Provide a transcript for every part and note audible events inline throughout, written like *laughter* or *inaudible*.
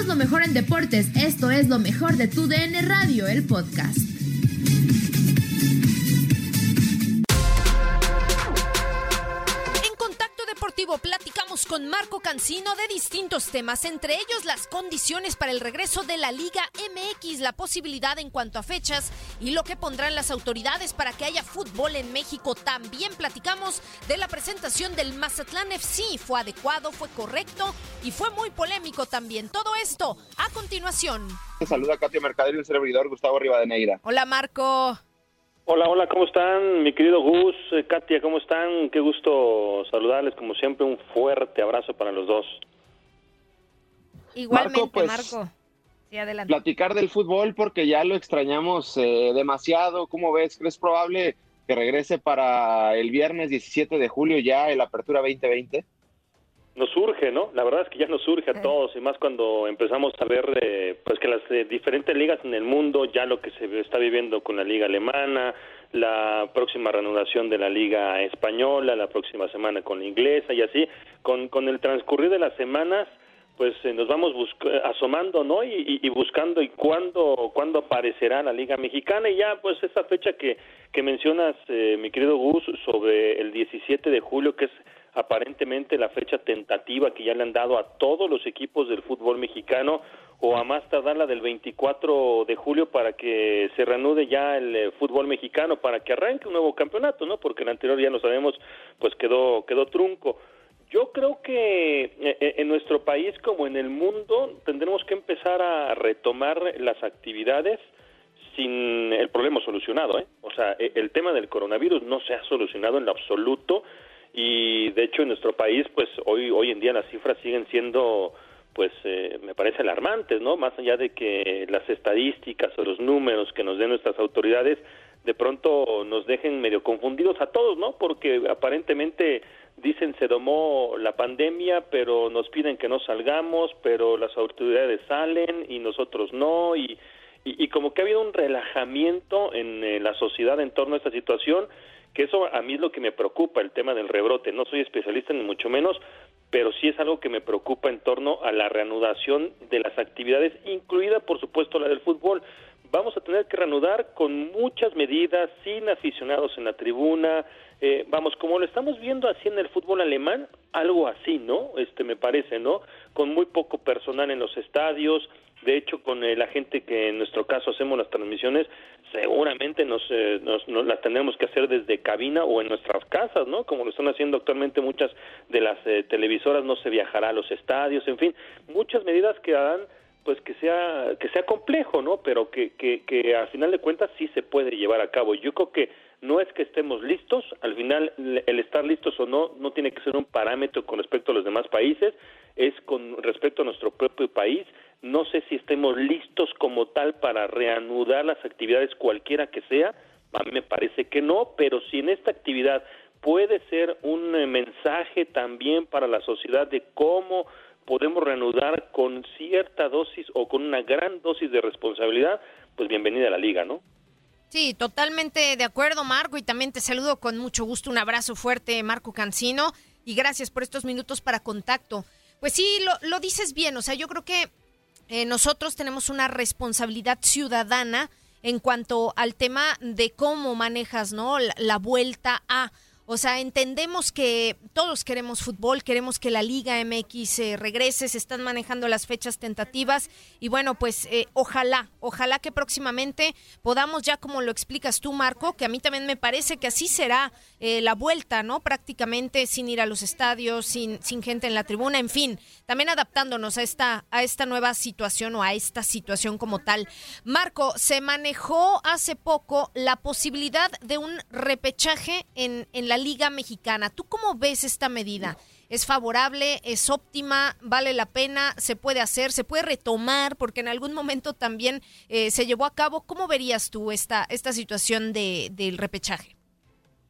Somos lo mejor en deportes. Esto es lo mejor de tu DN Radio, el podcast. En Contacto Deportivo con Marco Cancino de distintos temas, entre ellos las condiciones para el regreso de la Liga MX, la posibilidad en cuanto a fechas y lo que pondrán las autoridades para que haya fútbol en México. También platicamos de la presentación del Mazatlán FC. ¿Fue adecuado? ¿Fue correcto? Y fue muy polémico también. Todo esto a continuación. Saluda a Katia Mercader y un servidor Gustavo Rivadeneira. Hola Marco. Hola, hola, ¿cómo están? Mi querido Gus, eh, Katia, ¿cómo están? Qué gusto saludarles, como siempre, un fuerte abrazo para los dos. Igualmente, Marco, pues, Marco. Sí, adelante. Platicar del fútbol porque ya lo extrañamos eh, demasiado. ¿Cómo ves? ¿Crees probable que regrese para el viernes 17 de julio ya el Apertura 2020? Nos surge, ¿no? La verdad es que ya nos surge a todos, y más cuando empezamos a ver eh, pues que las eh, diferentes ligas en el mundo, ya lo que se está viviendo con la liga alemana, la próxima reanudación de la liga española, la próxima semana con la inglesa y así, con, con el transcurrir de las semanas, pues eh, nos vamos busc- asomando, ¿no? Y, y- y buscando y cuándo, cuándo aparecerá la Liga Mexicana y ya pues esa fecha que, que mencionas, eh, mi querido Gus, sobre el 17 de julio, que es aparentemente la fecha tentativa que ya le han dado a todos los equipos del fútbol mexicano o a más tardar la del 24 de julio para que se reanude ya el eh, fútbol mexicano, para que arranque un nuevo campeonato, ¿no? Porque el anterior ya lo sabemos, pues quedó quedó trunco. Yo creo que eh, eh, en nuestro país como en el mundo tendremos que empezar a retomar las actividades sin el problema solucionado, ¿eh? O sea, e- el tema del coronavirus no se ha solucionado en lo absoluto y de hecho en nuestro país pues hoy hoy en día las cifras siguen siendo pues eh, me parece alarmantes, ¿no? Más allá de que las estadísticas o los números que nos den nuestras autoridades de pronto nos dejen medio confundidos a todos, ¿no? Porque aparentemente dicen se domó la pandemia, pero nos piden que no salgamos, pero las autoridades salen y nosotros no, y, y, como que ha habido un relajamiento en eh, la sociedad en torno a esta situación, que eso a mí es lo que me preocupa, el tema del rebrote. No soy especialista ni mucho menos, pero sí es algo que me preocupa en torno a la reanudación de las actividades, incluida por supuesto la del fútbol. Vamos a tener que reanudar con muchas medidas, sin aficionados en la tribuna, eh, vamos, como lo estamos viendo así en el fútbol alemán, algo así, ¿no? Este me parece, ¿no? Con muy poco personal en los estadios, de hecho, con la gente que en nuestro caso hacemos las transmisiones, seguramente nos, eh, nos, nos las tendremos que hacer desde cabina o en nuestras casas, ¿no? Como lo están haciendo actualmente muchas de las eh, televisoras, no se viajará a los estadios, en fin, muchas medidas que harán pues que sea que sea complejo, ¿no? Pero que, que, que al final de cuentas sí se puede llevar a cabo. Yo creo que no es que estemos listos, al final el estar listos o no no tiene que ser un parámetro con respecto a los demás países, es con respecto a nuestro propio país. No sé si estemos listos como tal para reanudar las actividades cualquiera que sea, a mí me parece que no, pero si en esta actividad puede ser un eh, mensaje también para la sociedad de cómo podemos reanudar con cierta dosis o con una gran dosis de responsabilidad, pues bienvenida a la liga, ¿no? Sí, totalmente de acuerdo, Marco, y también te saludo con mucho gusto. Un abrazo fuerte, Marco Cancino, y gracias por estos minutos para contacto. Pues sí, lo, lo dices bien, o sea, yo creo que eh, nosotros tenemos una responsabilidad ciudadana en cuanto al tema de cómo manejas, ¿no? La, la vuelta a. O sea, entendemos que todos queremos fútbol, queremos que la Liga MX eh, regrese, se están manejando las fechas tentativas y bueno, pues eh, ojalá, ojalá que próximamente podamos ya como lo explicas tú, Marco, que a mí también me parece que así será eh, la vuelta, ¿no? Prácticamente sin ir a los estadios, sin, sin gente en la tribuna, en fin, también adaptándonos a esta, a esta nueva situación o a esta situación como tal. Marco, se manejó hace poco la posibilidad de un repechaje en, en la Liga Mexicana. ¿Tú cómo ves esta medida? ¿Es favorable? ¿Es óptima? ¿Vale la pena? ¿Se puede hacer? ¿Se puede retomar? Porque en algún momento también eh, se llevó a cabo. ¿Cómo verías tú esta, esta situación de, del repechaje?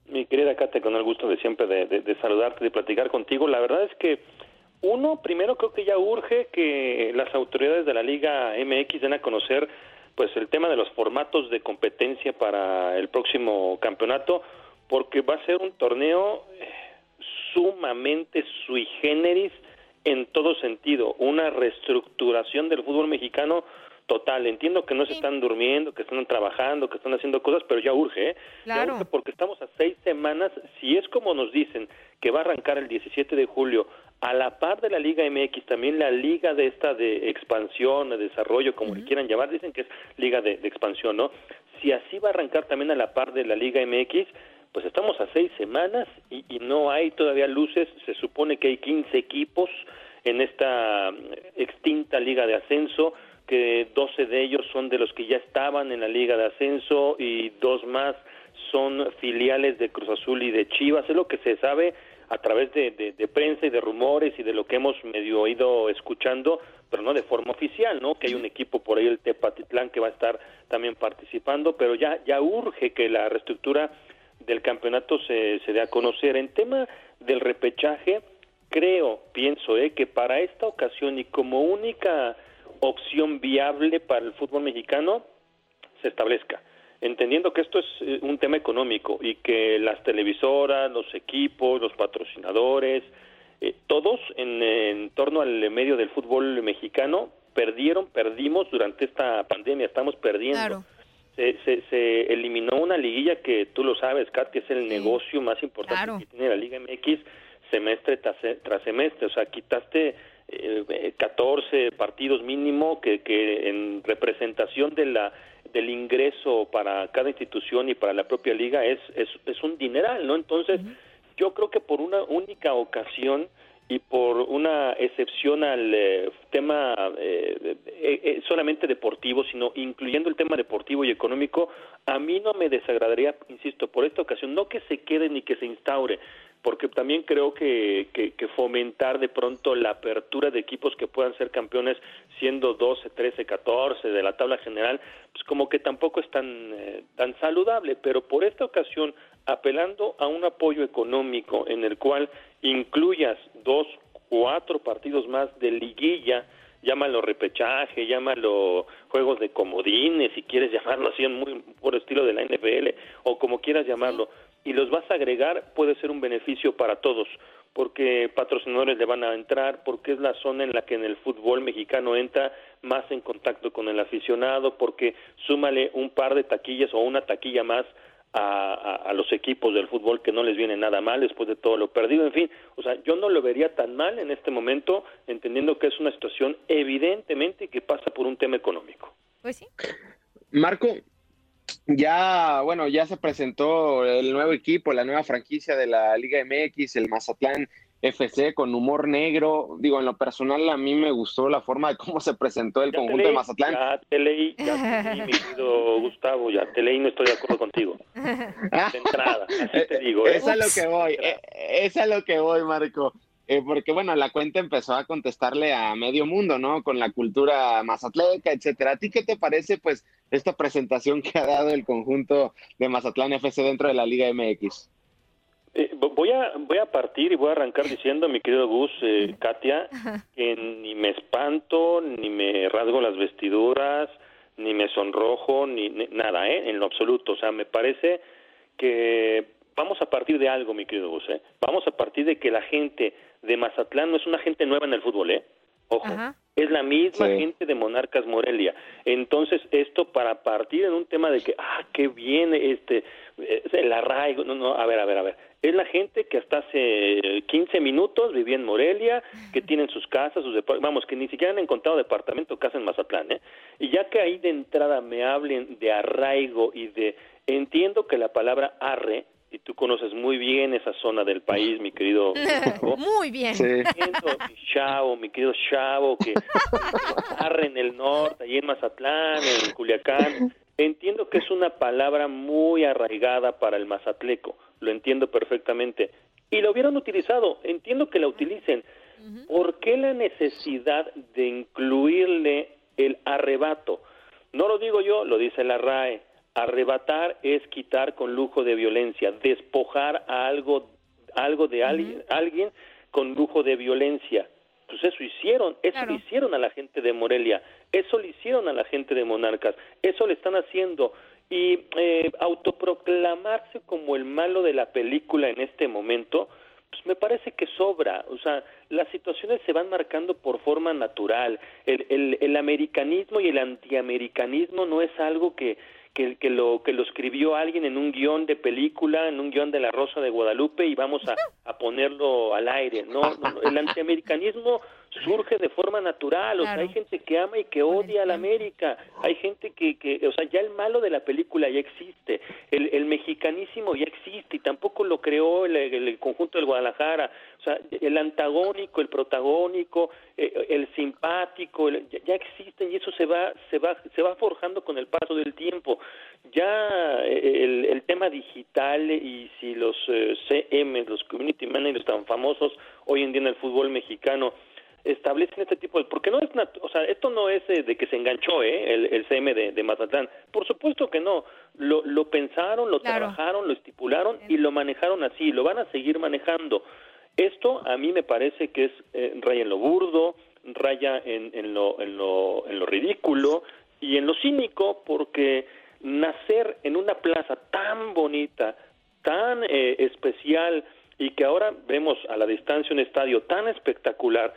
Mi querida Kate, con el gusto de siempre de, de, de saludarte, de platicar contigo. La verdad es que uno, primero creo que ya urge que las autoridades de la Liga MX den a conocer pues el tema de los formatos de competencia para el próximo campeonato, porque va a ser un torneo eh, sumamente sui generis en todo sentido, una reestructuración del fútbol mexicano total. Entiendo que no se están durmiendo, que están trabajando, que están haciendo cosas, pero ya urge, ¿eh? Claro. Ya urge porque estamos a seis semanas, si es como nos dicen, que va a arrancar el 17 de julio, a la par de la Liga MX, también la Liga de esta de expansión, de desarrollo, como le quieran llamar, dicen que es Liga de, de expansión, ¿no? Si así va a arrancar también a la par de la Liga MX, pues estamos a seis semanas y, y, no hay todavía luces. Se supone que hay 15 equipos en esta extinta liga de ascenso, que 12 de ellos son de los que ya estaban en la liga de ascenso y dos más son filiales de Cruz Azul y de Chivas. Es lo que se sabe a través de, de, de, prensa y de rumores y de lo que hemos medio ido escuchando, pero no de forma oficial, ¿no? Que hay un equipo por ahí, el Tepatitlán, que va a estar también participando, pero ya, ya urge que la reestructura del campeonato se, se dé a conocer. En tema del repechaje, creo, pienso, eh, que para esta ocasión y como única opción viable para el fútbol mexicano se establezca entendiendo que esto es eh, un tema económico y que las televisoras, los equipos, los patrocinadores, eh, todos en, en, torno al medio del fútbol mexicano perdieron, perdimos durante esta pandemia, estamos perdiendo. Claro. Se, se, se, eliminó una liguilla que tú lo sabes, Kat, que es el sí. negocio más importante claro. que tiene la Liga MX semestre tras, tras semestre, o sea, quitaste eh, 14 partidos mínimo que, que en representación de la del ingreso para cada institución y para la propia liga es, es, es un dineral, ¿no? Entonces, uh -huh. yo creo que por una única ocasión y por una excepción al eh, tema eh, eh, solamente deportivo, sino incluyendo el tema deportivo y económico, a mí no me desagradaría, insisto, por esta ocasión, no que se quede ni que se instaure, porque también creo que, que, que, fomentar de pronto la apertura de equipos que puedan ser campeones siendo 12, 13, 14 de la tabla general, pues como que tampoco es tan, eh, tan saludable, pero por esta ocasión, apelando a un apoyo económico en el cual incluyas dos, cuatro partidos más de liguilla, llámalo repechaje, llámalo juegos de comodines, si quieres llamarlo así, muy por estilo de la NFL, o como quieras llamarlo, y los vas a agregar, puede ser un beneficio para todos, porque patrocinadores le van a entrar, porque es la zona en la que en el fútbol mexicano entra más en contacto con el aficionado, porque súmale un par de taquillas o una taquilla más a, a, a, los equipos del fútbol que no les viene nada mal después de todo lo perdido. En fin, o sea, yo no lo vería tan mal en este momento, entendiendo que es una situación evidentemente que pasa por un tema económico. Pues sí. Marco, ya, bueno, ya se presentó el nuevo equipo, la nueva franquicia de la Liga MX, el Mazatlán FC con humor negro. Digo, en lo personal a mí me gustó la forma de cómo se presentó el ya conjunto leí, de Mazatlán. Ya te leí, ya te leí, mi *laughs* querido Gustavo, ya te leí, no estoy de acuerdo contigo. De entrada, así te *laughs* digo. ¿eh? Es a lo que voy, es a lo que voy, Marco. Eh, porque bueno, la cuenta empezó a contestarle a medio mundo, ¿no? Con la cultura mazatleca, etcétera. ¿A ti qué te parece, pues, esta presentación que ha dado el conjunto de Mazatlán FC dentro de la Liga MX? Eh, voy a voy a partir y voy a arrancar diciendo, mi querido Gus, eh, Katia, que ni me espanto, ni me rasgo las vestiduras, ni me sonrojo, ni, ni nada, ¿eh? En lo absoluto. O sea, me parece que vamos a partir de algo, mi querido Gus, ¿eh? Vamos a partir de que la gente de Mazatlán no es una gente nueva en el fútbol, ¿eh? Ojo, Ajá. Es la misma sí. gente de Monarcas Morelia. Entonces, esto para partir en un tema de que, ah, qué bien, este, el arraigo, no, no, a ver, a ver, a ver. Es la gente que hasta hace 15 minutos vivía en Morelia, que tienen sus casas, sus vamos, que ni siquiera han encontrado departamento o casa en Mazatlán, ¿eh? Y ya que ahí de entrada me hablen de arraigo y de, entiendo que la palabra arre y tú conoces muy bien esa zona del país, mi querido. *laughs* muy bien. Sí. mi chavo, mi querido chavo, que arre en el norte, ahí en Mazatlán, en Culiacán. Entiendo que es una palabra muy arraigada para el mazatleco, lo entiendo perfectamente. Y lo hubieran utilizado, entiendo que la utilicen. ¿Por qué la necesidad de incluirle el arrebato? No lo digo yo, lo dice la RAE Arrebatar es quitar con lujo de violencia, despojar a algo, algo de uh -huh. alguien, alguien con lujo de violencia. Pues eso hicieron, eso claro. le hicieron a la gente de Morelia, eso le hicieron a la gente de Monarcas, eso le están haciendo. Y eh, autoproclamarse como el malo de la película en este momento, pues me parece que sobra. O sea, las situaciones se van marcando por forma natural. El, el, el americanismo y el antiamericanismo no es algo que, que, que, lo, que lo escribió alguien en un guion de película, en un guion de La Rosa de Guadalupe y vamos a, a ponerlo al aire. No, no, el antiamericanismo surge de forma natural, o sea, hay gente que ama y que odia a la América, hay gente que, que, o sea, ya el malo de la película ya existe, el, el mexicanísimo ya existe y tampoco lo creó el, el, conjunto del Guadalajara, o sea, el antagónico, el protagónico, eh, el simpático, el, ya, ya, existen y eso se va, se va, se va forjando con el paso del tiempo. Ya eh, el, el tema digital y si los eh, CM, los community managers tan famosos hoy en día en el fútbol mexicano, establecen este tipo de porque no es o sea esto no es eh, de que se enganchó eh, el, el CM de, de, Mazatlán. Por supuesto que no. Lo, lo pensaron lo claro. trabajaron lo estipularon y lo manejaron así lo van a seguir manejando. Esto a mí me parece que es eh, raya en lo burdo raya en, en, lo, en, lo, en lo ridículo y en lo cínico porque nacer en una plaza tan bonita tan eh, especial y que ahora vemos a la distancia un estadio tan espectacular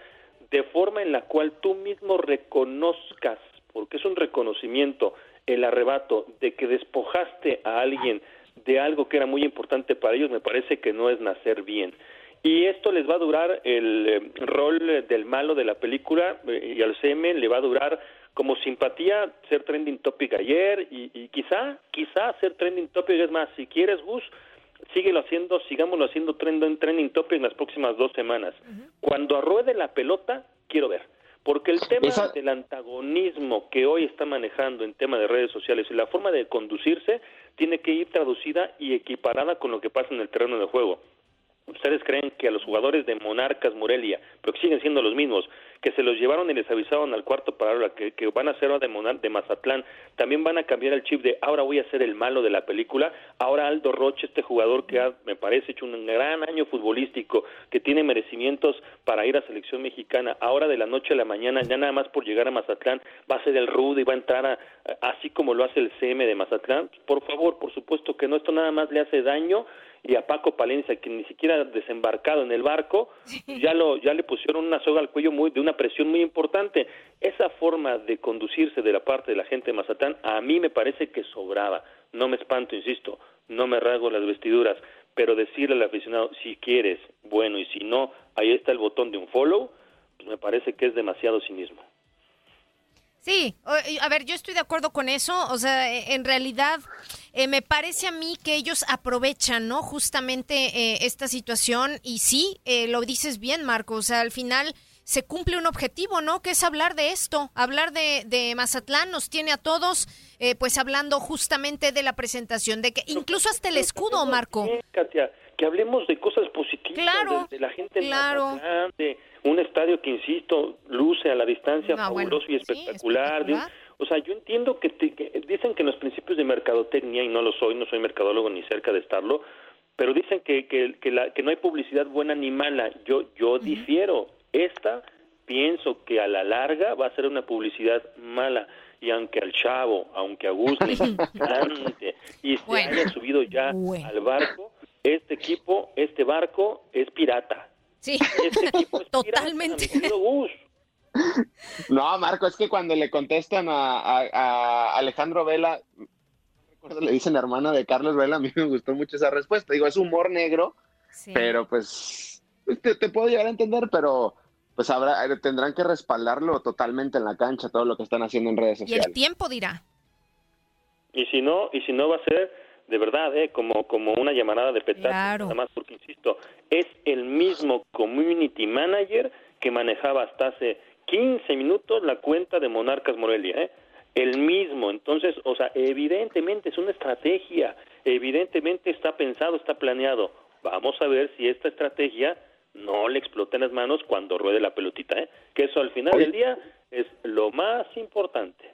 de forma en la cual tú mismo reconozcas, porque es un reconocimiento, el arrebato de que despojaste a alguien de algo que era muy importante para ellos, me parece que no es nacer bien. Y esto les va a durar el eh, rol del malo de la película eh, y al CM le va a durar como simpatía ser trending topic ayer y, y quizá, quizá ser trending topic es más, si quieres Gus, síguelo haciendo, sigámoslo haciendo trending, trending topic en las próximas dos semanas. Uh -huh. Cuando arruede la pelota, quiero ver. Porque el tema Esa... del antagonismo que hoy está manejando en tema de redes sociales y la forma de conducirse tiene que ir traducida y equiparada con lo que pasa en el terreno de juego. ¿Ustedes creen que a los jugadores de Monarcas Morelia, pero que siguen siendo los mismos, que se los llevaron y les avisaron al cuarto para que, que van a ser de, Monar de Mazatlán, también van a cambiar el chip de ahora voy a ser el malo de la película? Ahora Aldo Roche, este jugador que ha, me parece, hecho un gran año futbolístico, que tiene merecimientos para ir a selección mexicana, ahora de la noche a la mañana, ya nada más por llegar a Mazatlán, va a ser el rudo y va a entrar a, así como lo hace el CM de Mazatlán. Por favor, por supuesto que no, esto nada más le hace daño y a Paco Palencia que ni siquiera desembarcado en el barco ya lo ya le pusieron una soga al cuello muy de una presión muy importante. Esa forma de conducirse de la parte de la gente de Mazatán a mí me parece que sobraba. No me espanto insisto no me rasgo las vestiduras pero decirle al aficionado si quieres bueno y si no ahí está el botón de un follow pues me parece que es demasiado cinismo Sí, a ver, yo estoy de acuerdo con eso. O sea, e, en realidad eh, me parece a mí que ellos aprovechan, ¿no? Justamente eh, esta situación y sí, eh, lo dices bien, Marco. O sea, al final se cumple un objetivo, ¿no? Que es hablar de esto, hablar de, de Mazatlán nos tiene a todos, eh, pues hablando justamente de la presentación, de que incluso hasta el escudo, Marco. Katia, que hablemos de cosas positivas, claro, de, de la gente claro. Mazatlán, de un estadio que, insisto, luce a la distancia no, fabuloso bueno, y espectacular. Sí, espectacular. o sea, yo entiendo que, te, que, dicen que los principios de mercadotecnia, y no lo soy, no soy mercadólogo ni cerca de estarlo, pero dicen que, que, que, la, que no hay publicidad buena ni mala. Yo, yo uh -huh. difiero. Esta pienso que a la larga va a ser una publicidad mala. Y aunque al chavo, aunque a *laughs* encante y se bueno. haya subido ya bueno. al barco, este equipo, este barco es pirata Sí, *laughs* este totalmente. No, Marco, es que cuando le contestan a, a, a Alejandro Vela, recuerdo, le dicen hermana de Carlos Vela, a mí me gustó mucho esa respuesta. Digo, es humor negro, sí. pero pues te, te, puedo llegar a entender, pero pues habrá, tendrán que respaldarlo totalmente en la cancha, todo lo que están haciendo en redes sociales. Y el tiempo dirá. Y si no, y si no va a ser de verdad, ¿eh? como, como una llamarada de petate, claro. nada más porque, insisto, es el mismo community manager que manejaba hasta hace 15 minutos la cuenta de Monarcas Morelia, ¿eh? el mismo, entonces, o sea, evidentemente es una estrategia, evidentemente está pensado, está planeado, vamos a ver si esta estrategia no le explota en las manos cuando ruede la pelotita, ¿eh? que eso al final del día es lo más importante.